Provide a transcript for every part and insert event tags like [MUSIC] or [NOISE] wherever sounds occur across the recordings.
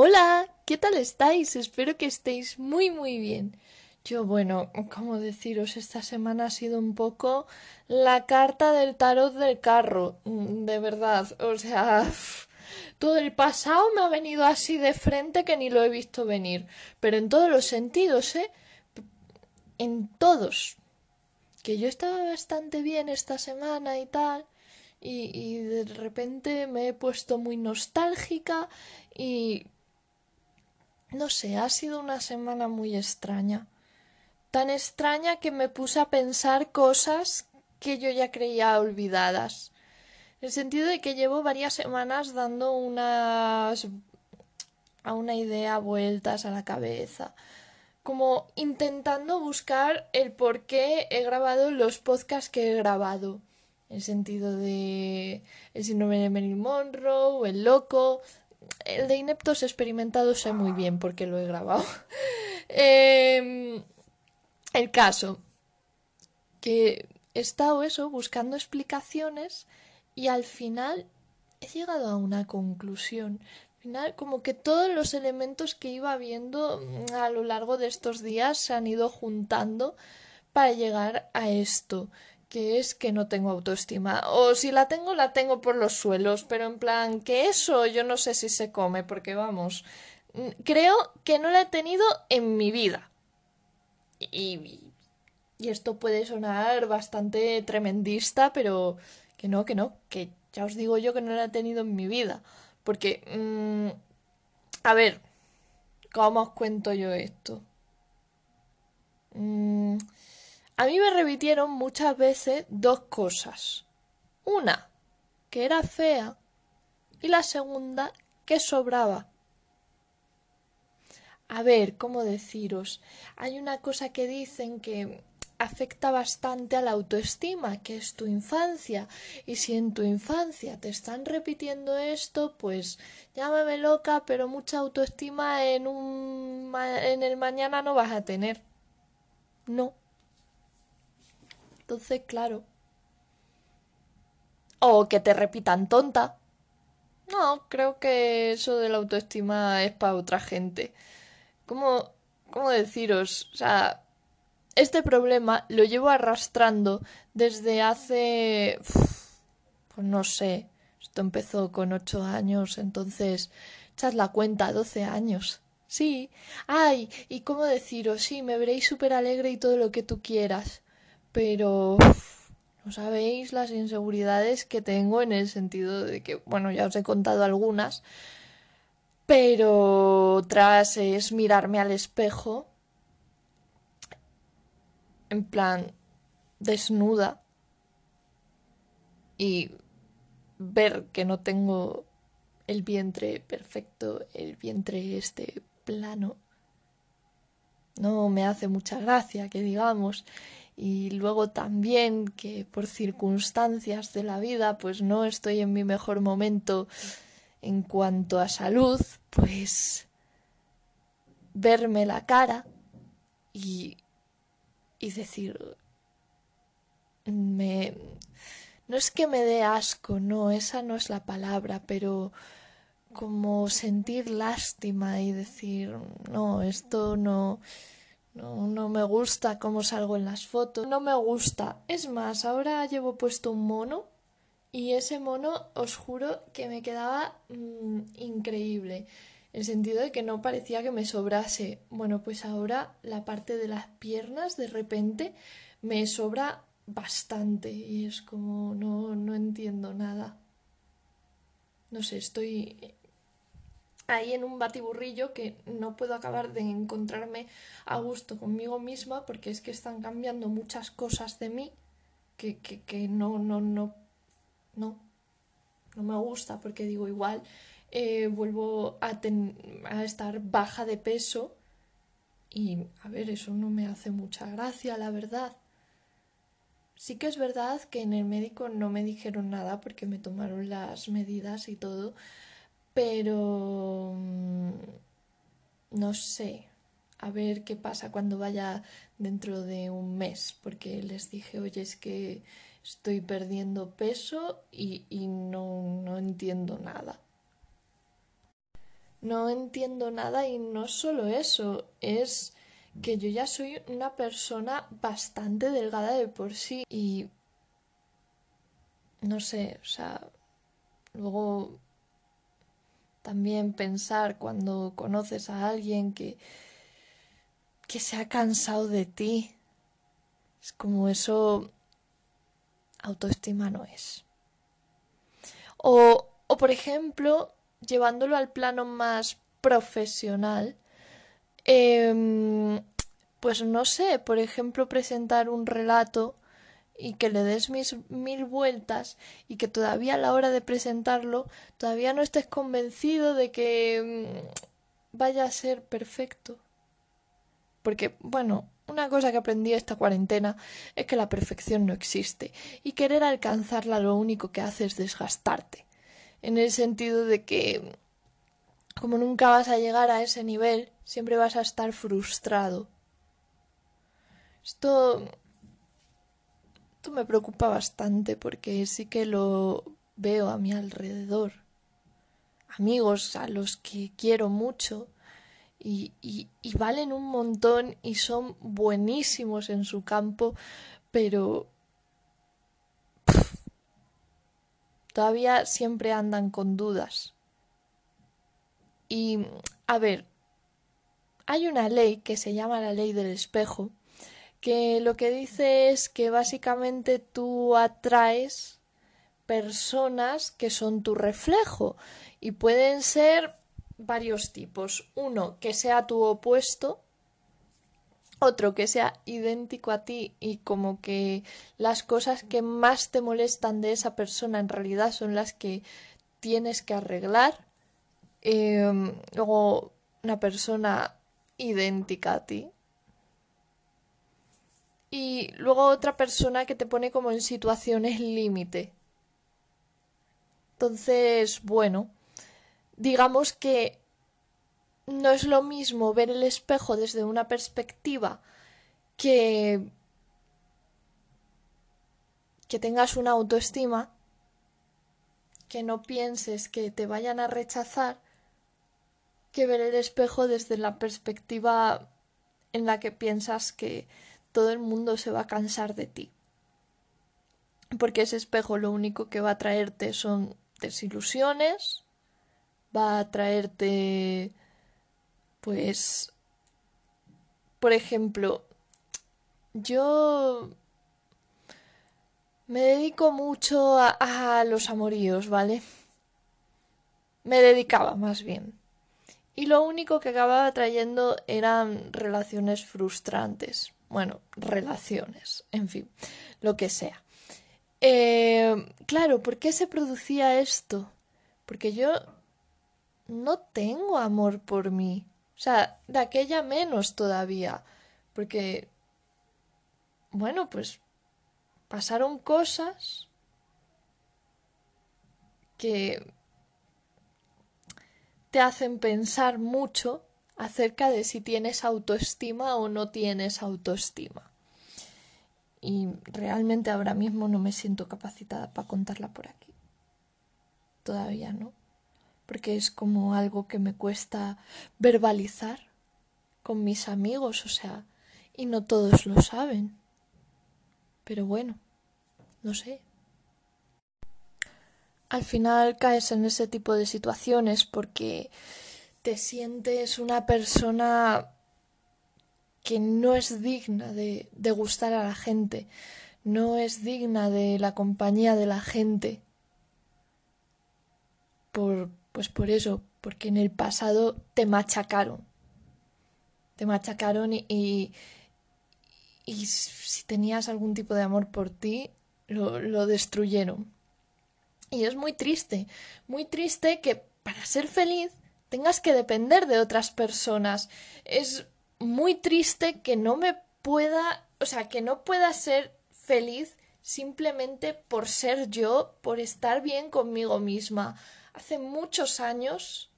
Hola, ¿qué tal estáis? Espero que estéis muy muy bien. Yo, bueno, ¿cómo deciros? Esta semana ha sido un poco la carta del tarot del carro, mm, de verdad. O sea, [LAUGHS] todo el pasado me ha venido así de frente que ni lo he visto venir. Pero en todos los sentidos, ¿eh? En todos. Que yo estaba bastante bien esta semana y tal. Y, y de repente me he puesto muy nostálgica y no sé, ha sido una semana muy extraña. Tan extraña que me puse a pensar cosas que yo ya creía olvidadas. En el sentido de que llevo varias semanas dando unas a una idea vueltas a la cabeza. Como intentando buscar el por qué he grabado los podcasts que he grabado. En el sentido de el síndrome de Marilyn Monroe, el loco, el de ineptos experimentados sé muy bien porque lo he grabado. [LAUGHS] Em, el caso, que he estado eso, buscando explicaciones y al final he llegado a una conclusión. Al final, como que todos los elementos que iba viendo a lo largo de estos días se han ido juntando para llegar a esto que es que no tengo autoestima. O si la tengo, la tengo por los suelos, pero en plan, que eso yo no sé si se come, porque vamos, creo que no la he tenido en mi vida. Y, y esto puede sonar bastante tremendista, pero que no, que no, que ya os digo yo que no la he tenido en mi vida. Porque, mmm, a ver, ¿cómo os cuento yo esto? Mmm a mí me repitieron muchas veces dos cosas. Una, que era fea, y la segunda, que sobraba. A ver, ¿cómo deciros? Hay una cosa que dicen que afecta bastante a la autoestima, que es tu infancia. Y si en tu infancia te están repitiendo esto, pues llámame loca, pero mucha autoestima en un en el mañana no vas a tener. No. Entonces, claro. O que te repitan tonta. No, creo que eso de la autoestima es para otra gente. ¿Cómo, cómo deciros? O sea, este problema lo llevo arrastrando desde hace... Pues no sé. Esto empezó con ocho años, entonces... Echad la cuenta, doce años. Sí. Ay, ¿y cómo deciros? Sí, me veréis súper alegre y todo lo que tú quieras pero no sabéis las inseguridades que tengo en el sentido de que, bueno, ya os he contado algunas, pero otras es mirarme al espejo en plan desnuda y ver que no tengo el vientre perfecto, el vientre este plano. No me hace mucha gracia que digamos y luego también que por circunstancias de la vida pues no estoy en mi mejor momento en cuanto a salud, pues verme la cara y, y decir me no es que me dé asco, no, esa no es la palabra, pero como sentir lástima y decir no, esto no no, no me gusta cómo salgo en las fotos. No me gusta. Es más, ahora llevo puesto un mono y ese mono os juro que me quedaba mm, increíble. En el sentido de que no parecía que me sobrase. Bueno, pues ahora la parte de las piernas de repente me sobra bastante y es como no, no entiendo nada. No sé, estoy ahí en un batiburrillo que no puedo acabar de encontrarme a gusto conmigo misma porque es que están cambiando muchas cosas de mí que, que, que no, no, no, no, no me gusta porque digo igual eh, vuelvo a, a estar baja de peso y a ver, eso no me hace mucha gracia, la verdad. Sí que es verdad que en el médico no me dijeron nada porque me tomaron las medidas y todo, pero mm, no sé, a ver qué pasa cuando vaya dentro de un mes, porque les dije, oye, es que estoy perdiendo peso y, y no, no entiendo nada. no entiendo nada y no solo eso, es que yo ya soy una persona bastante delgada de por sí y no sé, o sea, luego también pensar cuando conoces a alguien que que se ha cansado de ti. Es como eso autoestima no es. O, o por ejemplo, llevándolo al plano más profesional, em, pues no sé, por ejemplo, presentar un relato y que le des mis mil vueltas y que todavía a la hora de presentarlo todavía no estés convencido de que mm, vaya a ser perfecto. Porque, bueno, una cosa que aprendí esta cuarentena es que la perfección no existe y querer alcanzarla lo único que hace es desgastarte. En el sentido de que como nunca vas a llegar a ese nivel, siempre vas a estar frustrado. Esto me preocupa bastante porque sí que lo veo a mi alrededor. Amigos a los que quiero mucho y, valen un montón y son buenísimos en su campo, pero todavía siempre andan con dudas. Y, a ver, hay una ley que se llama la ley del espejo, que lo que dice es que básicamente tú atraes personas que son tu reflejo y pueden ser varios tipos. Uno, que sea tu opuesto, otro que sea idéntico a ti y como que las cosas que más te molestan de esa persona en realidad son las que tienes que arreglar. Em, luego una persona idéntica a ti. Y luego otra persona que te pone como en situaciones límite. Entonces, bueno, digamos que no es lo mismo ver el espejo desde una perspectiva que que tengas una autoestima, que no pienses que te vayan a rechazar, que ver el espejo desde la perspectiva en la que piensas que todo el mundo se va a cansar de ti. Porque ese espejo lo único que va a traerte son desilusiones, va a traerte pues por ejemplo yo me dedico mucho a, a, los amoríos, ¿vale? Me dedicaba más bien. Y lo único que acababa trayendo eran relaciones frustrantes. Bueno, relaciones, en fin, lo que sea. Eh, claro, ¿por qué se producía esto? Porque yo no tengo amor por mí. O sea, de aquella menos todavía. Porque, bueno, pues pasaron cosas que te hacen pensar mucho acerca de si tienes autoestima o no tienes autoestima. Y realmente ahora mismo no me siento capacitada para contarla por aquí. Todavía no porque es como algo que me cuesta verbalizar con mis amigos, o sea, y no todos lo saben. Pero bueno, no sé. Al final caes en ese tipo de situaciones porque te sientes una persona que no es digna de, gustar a la gente, no es digna de la compañía de la gente por, pues por eso, porque en el pasado te machacaron. Te machacaron y, y, si tenías algún tipo de amor por ti, lo, lo destruyeron. Y es muy triste, muy triste que para ser feliz tengas que depender de otras personas. Es muy triste que no me pueda, o sea, que no pueda ser feliz simplemente por ser yo, por estar bien conmigo misma hace muchos años,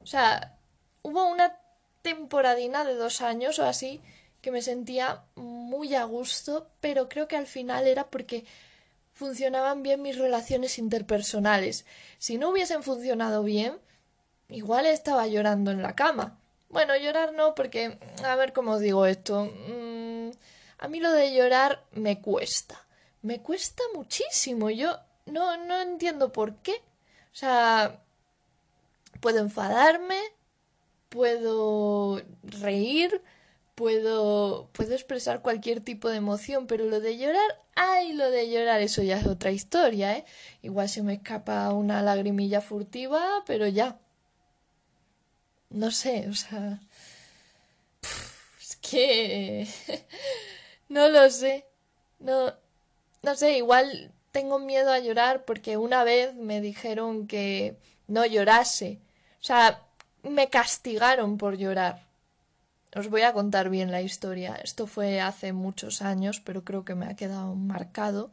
o sea, hubo una temporadina de dos años o así que me sentía muy a gusto, pero creo que al final era porque funcionaban bien mis relaciones interpersonales. Si no hubiesen funcionado bien, igual estaba llorando en la cama. Bueno, llorar no, porque, a ver cómo os digo esto. Mm, a mí lo de llorar me cuesta. Me cuesta muchísimo. Yo no, no entiendo por qué. O sea, puedo enfadarme, puedo reír, puedo, puedo expresar cualquier tipo de emoción, pero lo de llorar, ay, lo de llorar, eso ya es otra historia, ¿eh? Igual se me escapa una lagrimilla furtiva, pero ya. No sé, o sea... es que... [LAUGHS] no lo sé. No, no sé, igual tengo miedo a llorar porque una vez me dijeron que no llorase. O sea, me castigaron por llorar. Os voy a contar bien la historia. Esto fue hace muchos años, pero creo que me ha quedado marcado.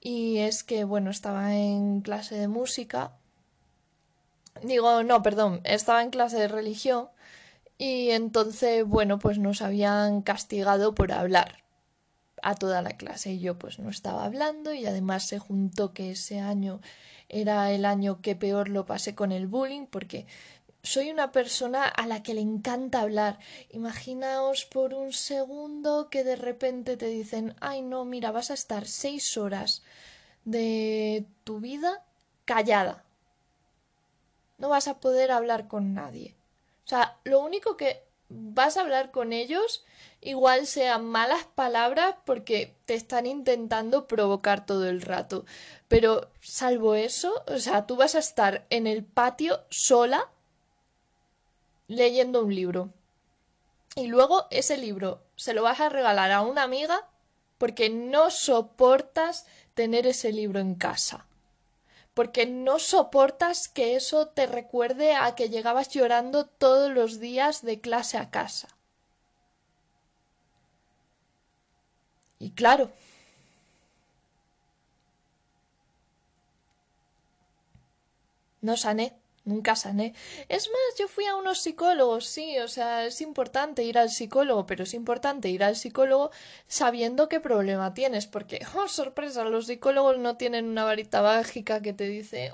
Y es que, bueno, estaba en clase de música. Digo, no, perdón, estaba en clase de religión. Y entonces, bueno, pues nos habían castigado por hablar a toda la clase y yo pues no estaba hablando y además se juntó que ese año era el año que peor lo pasé con el bullying porque soy una persona a la que le encanta hablar. Imaginaos por un segundo que de repente te dicen ay no, mira, vas a estar seis horas de tu vida callada. No vas a poder hablar con nadie. O sea, lo único que vas a hablar con ellos igual sean malas palabras porque te están intentando provocar todo el rato. Pero salvo eso, o sea, tú vas a estar en el patio sola leyendo un libro. Y luego ese libro se lo vas a regalar a una amiga porque no soportas tener ese libro en casa. Porque no soportas que eso te recuerde a que llegabas llorando todos los días de clase a casa. Y claro, no sané, nunca sané. Es más, yo fui a unos psicólogos, sí, o sea, es importante ir al psicólogo, pero es importante ir al psicólogo sabiendo qué problema tienes, porque, [LAUGHS] oh, sorpresa, los psicólogos no tienen una varita mágica que te dice,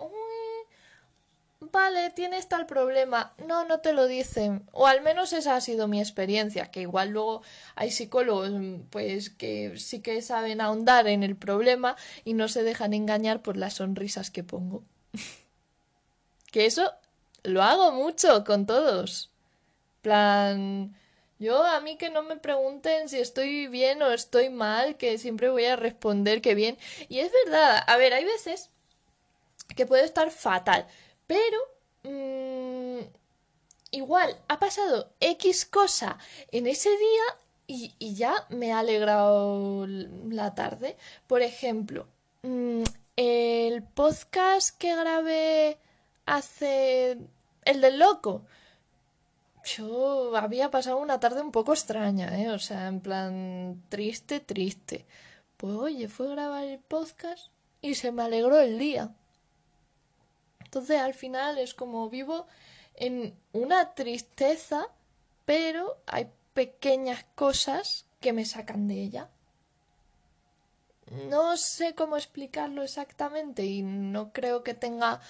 vale, tienes tal problema. No, no te lo dicen. O al menos esa ha sido mi experiencia, que igual luego hay psicólogos pues que sí que saben ahondar en el problema y no se dejan engañar por las sonrisas que pongo. [LAUGHS] que eso lo hago mucho con todos. plan yo a mí que no me pregunten si estoy bien o estoy mal, que siempre voy a responder que bien. Y es verdad, a ver, hay veces que puedo estar fatal, pero mmm, igual ha pasado X cosa en ese día y, y, ya me ha alegrado la tarde. Por ejemplo, mmm, el podcast que grabé hace... el del loco. Yo había pasado una tarde un poco extraña, ¿eh? O sea, en plan triste, triste. Pues oye, fue a grabar el podcast y se me alegró el día. Entonces al final es como vivo en una tristeza, pero hay pequeñas cosas que me sacan de ella. No sé cómo explicarlo exactamente y no creo que tenga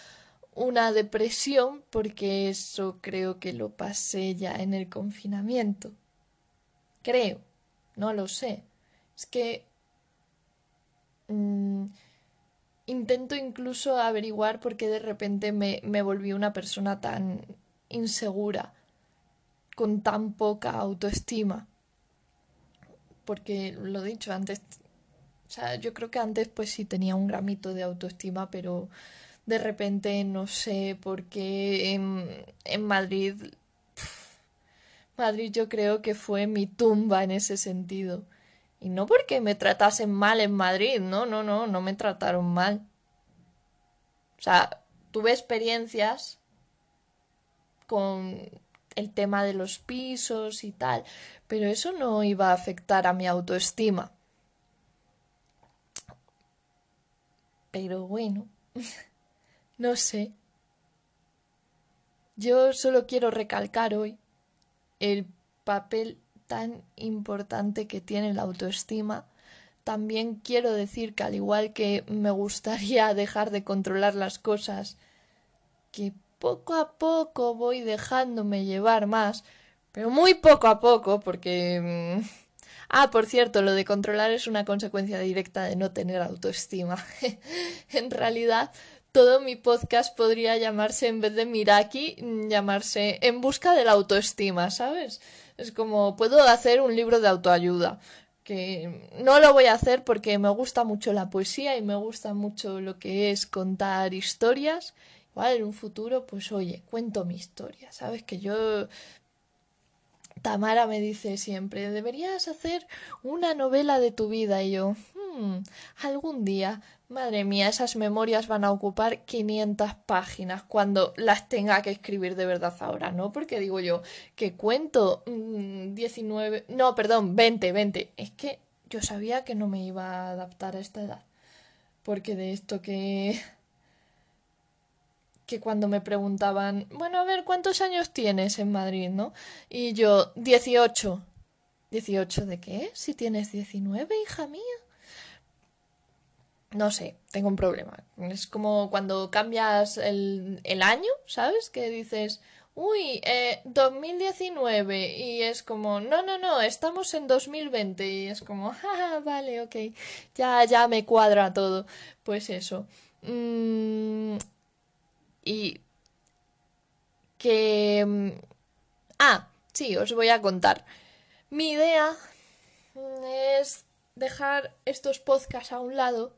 una depresión porque eso creo que lo pasé ya en el confinamiento. Creo, no lo sé. Es que mm, intento incluso averiguar por qué de repente me, me volví una persona tan insegura, con tan poca autoestima. Porque lo dicho antes, o sea, yo creo que antes pues sí tenía un gramito de autoestima, pero de repente no sé por qué en, en Madrid... Madrid yo creo que fue mi tumba en ese sentido. Y no porque me tratasen mal en Madrid, no, no, no, no me trataron mal. O sea, tuve experiencias con el tema de los pisos y tal, pero eso no iba a afectar a mi autoestima. Pero bueno, [LAUGHS] no sé. Yo solo quiero recalcar hoy el papel tan importante que tiene la autoestima, también quiero decir que al igual que me gustaría [LAUGHS] dejar de controlar las cosas, que poco a poco voy dejándome llevar más, pero muy poco a poco, porque... Mm, ah, por cierto, lo de controlar es una consecuencia directa de no tener autoestima. [LAUGHS] en realidad, todo mi podcast podría llamarse, en vez de Miraki, llamarse En busca de la autoestima, ¿sabes? Es como, puedo hacer un libro de autoayuda, que no lo voy a hacer porque me gusta mucho la poesía y me gusta mucho lo que es contar historias. Igual en un futuro, pues oye, cuento mi historia, ¿sabes? Que yo Tamara me dice siempre, deberías hacer una novela de tu vida. Y yo, hmm, algún día, madre mía, esas memorias van a ocupar 500 páginas cuando las tenga que escribir de verdad ahora, ¿no? Porque digo yo, que cuento 19, mm, no, perdón, 20, 20. Es que yo sabía que no me iba a adaptar a esta edad. Porque de esto que que cuando me preguntaban, bueno, a ver, ¿cuántos años tienes en Madrid, no? Y yo, 18. ¿18 de qué? Si tienes 19, hija mía. No sé, tengo un problema. Es como cuando cambias el, el año, ¿sabes? Que dices, uy, eh, 2019 y es como, no, no, no, estamos en 2020 y es como, [LAUGHS] ah, vale, ok, ya, ya me cuadra todo. Pues eso. Mm, y que... Mm, ah, sí, os voy a contar. Mi idea es dejar estos podcasts a un lado.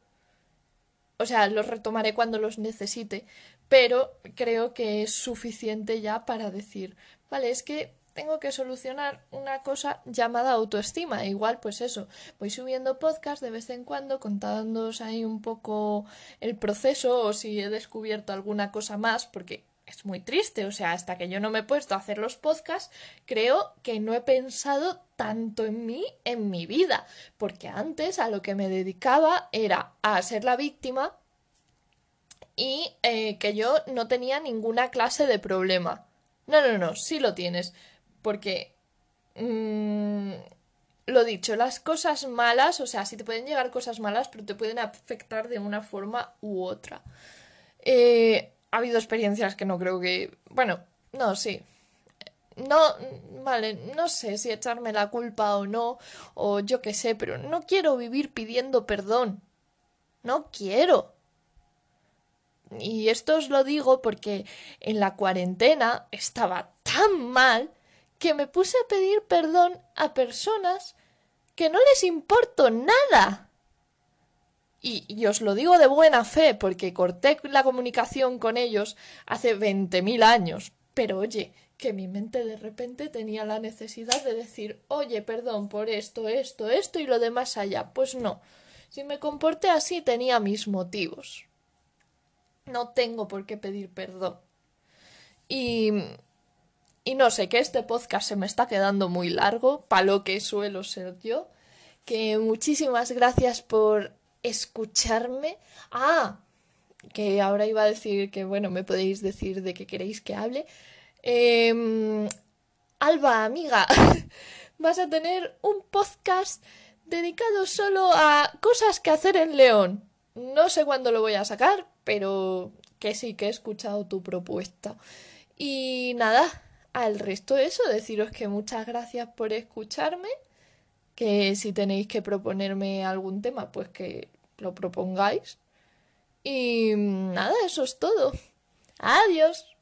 O sea, los retomaré cuando los necesite, pero creo que es suficiente ya para decir, vale, es que tengo que solucionar una cosa llamada autoestima. Igual, pues eso, voy subiendo podcast de vez en cuando contándoos ahí un poco el proceso o si he descubierto alguna cosa más, porque es muy triste, o sea, hasta que yo no me he puesto a hacer los podcasts, creo que no he pensado tanto en mí en mi vida, porque antes a lo que me dedicaba era a ser la víctima y eh, que yo no tenía ninguna clase de problema. No, no, no, sí lo tienes porque... Mm, lo dicho, las cosas malas, o sea, sí te pueden llegar cosas malas, pero te pueden afectar de una forma u otra. Eh, ha habido experiencias que no creo que... Bueno, no, sí. No, vale, no sé si echarme la culpa o no, o yo qué sé, pero no quiero vivir pidiendo perdón. No quiero. Y esto os lo digo porque en la cuarentena estaba tan mal que me puse a pedir perdón a personas que no les importo nada. Y, os lo digo de buena fe, porque corté la comunicación con ellos hace veinte mil años. Pero oye, que mi mente de repente tenía la necesidad de decir, oye, perdón por esto, esto, esto y lo demás allá. Pues no. Si me comporté así tenía mis motivos. No tengo por qué pedir perdón. Y y no sé, que este podcast se me está quedando muy largo, para lo que suelo ser yo. Que muchísimas gracias por escucharme. Ah, que ahora iba a decir que, bueno, me podéis decir de qué queréis que hable. Em, Alba, amiga, [LAUGHS] vas a tener un podcast dedicado solo a cosas que hacer en León. No sé cuándo lo voy a sacar, pero que sí que he escuchado tu propuesta. Y nada, al resto eso, deciros que muchas gracias por escucharme, que si tenéis que proponerme algún tema, pues que lo propongáis. Y nada, eso es todo. Adiós.